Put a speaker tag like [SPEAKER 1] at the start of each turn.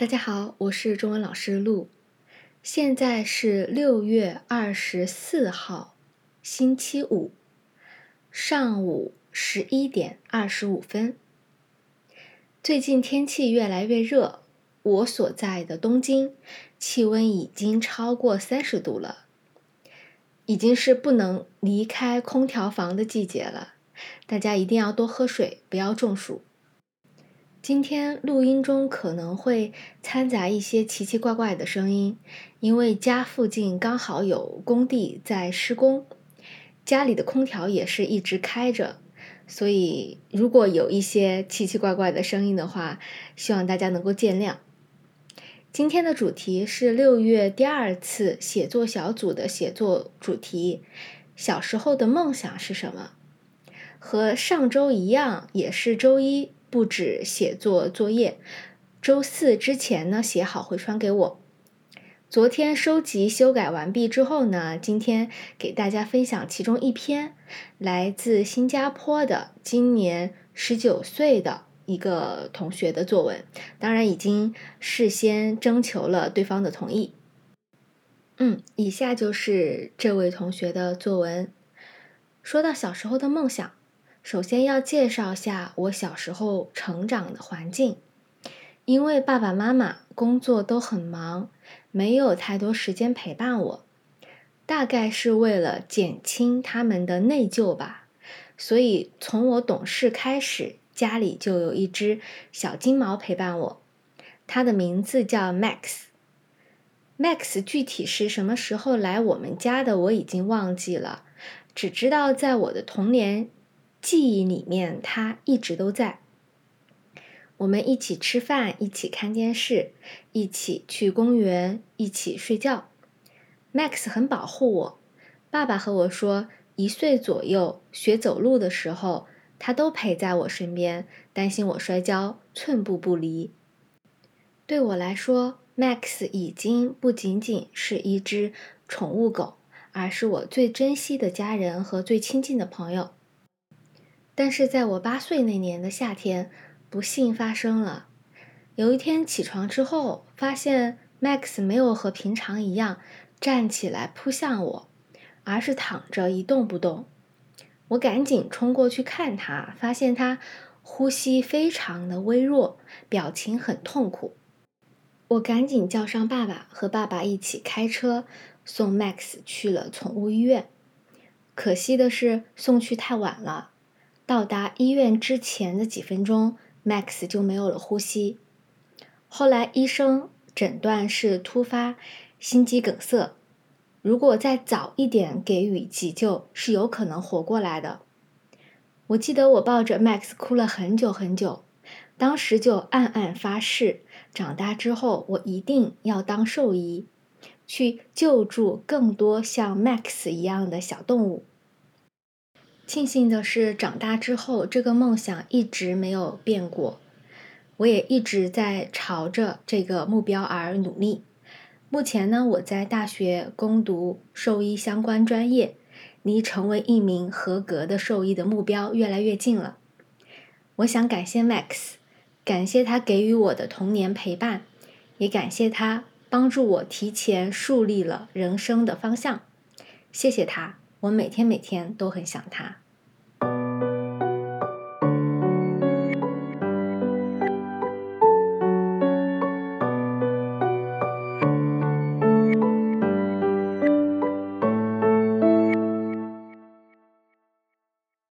[SPEAKER 1] 大家好，我是中文老师陆。现在是六月二十四号，星期五，上午十一点二十五分。最近天气越来越热，我所在的东京气温已经超过三十度了，已经是不能离开空调房的季节了。大家一定要多喝水，不要中暑。今天录音中可能会掺杂一些奇奇怪怪的声音，因为家附近刚好有工地在施工，家里的空调也是一直开着，所以如果有一些奇奇怪怪的声音的话，希望大家能够见谅。今天的主题是六月第二次写作小组的写作主题：小时候的梦想是什么？和上周一样，也是周一。布置写作作业，周四之前呢写好回传给我。昨天收集修改完毕之后呢，今天给大家分享其中一篇来自新加坡的今年十九岁的一个同学的作文，当然已经事先征求了对方的同意。嗯，以下就是这位同学的作文。说到小时候的梦想。首先要介绍下我小时候成长的环境，因为爸爸妈妈工作都很忙，没有太多时间陪伴我。大概是为了减轻他们的内疚吧，所以从我懂事开始，家里就有一只小金毛陪伴我，它的名字叫 Max。Max 具体是什么时候来我们家的，我已经忘记了，只知道在我的童年。记忆里面，他一直都在。我们一起吃饭，一起看电视，一起去公园，一起睡觉。Max 很保护我。爸爸和我说，一岁左右学走路的时候，他都陪在我身边，担心我摔跤，寸步不离。对我来说，Max 已经不仅仅是一只宠物狗，而是我最珍惜的家人和最亲近的朋友。但是在我八岁那年的夏天，不幸发生了。有一天起床之后，发现 Max 没有和平常一样站起来扑向我，而是躺着一动不动。我赶紧冲过去看他，发现他呼吸非常的微弱，表情很痛苦。我赶紧叫上爸爸，和爸爸一起开车送 Max 去了宠物医院。可惜的是，送去太晚了。到达医院之前的几分钟，Max 就没有了呼吸。后来医生诊断是突发心肌梗塞，如果再早一点给予急救，是有可能活过来的。我记得我抱着 Max 哭了很久很久，当时就暗暗发誓，长大之后我一定要当兽医，去救助更多像 Max 一样的小动物。庆幸的是，长大之后这个梦想一直没有变过，我也一直在朝着这个目标而努力。目前呢，我在大学攻读兽医相关专业，离成为一名合格的兽医的目标越来越近了。我想感谢 Max，感谢他给予我的童年陪伴，也感谢他帮助我提前树立了人生的方向。谢谢他。我每天每天都很想他。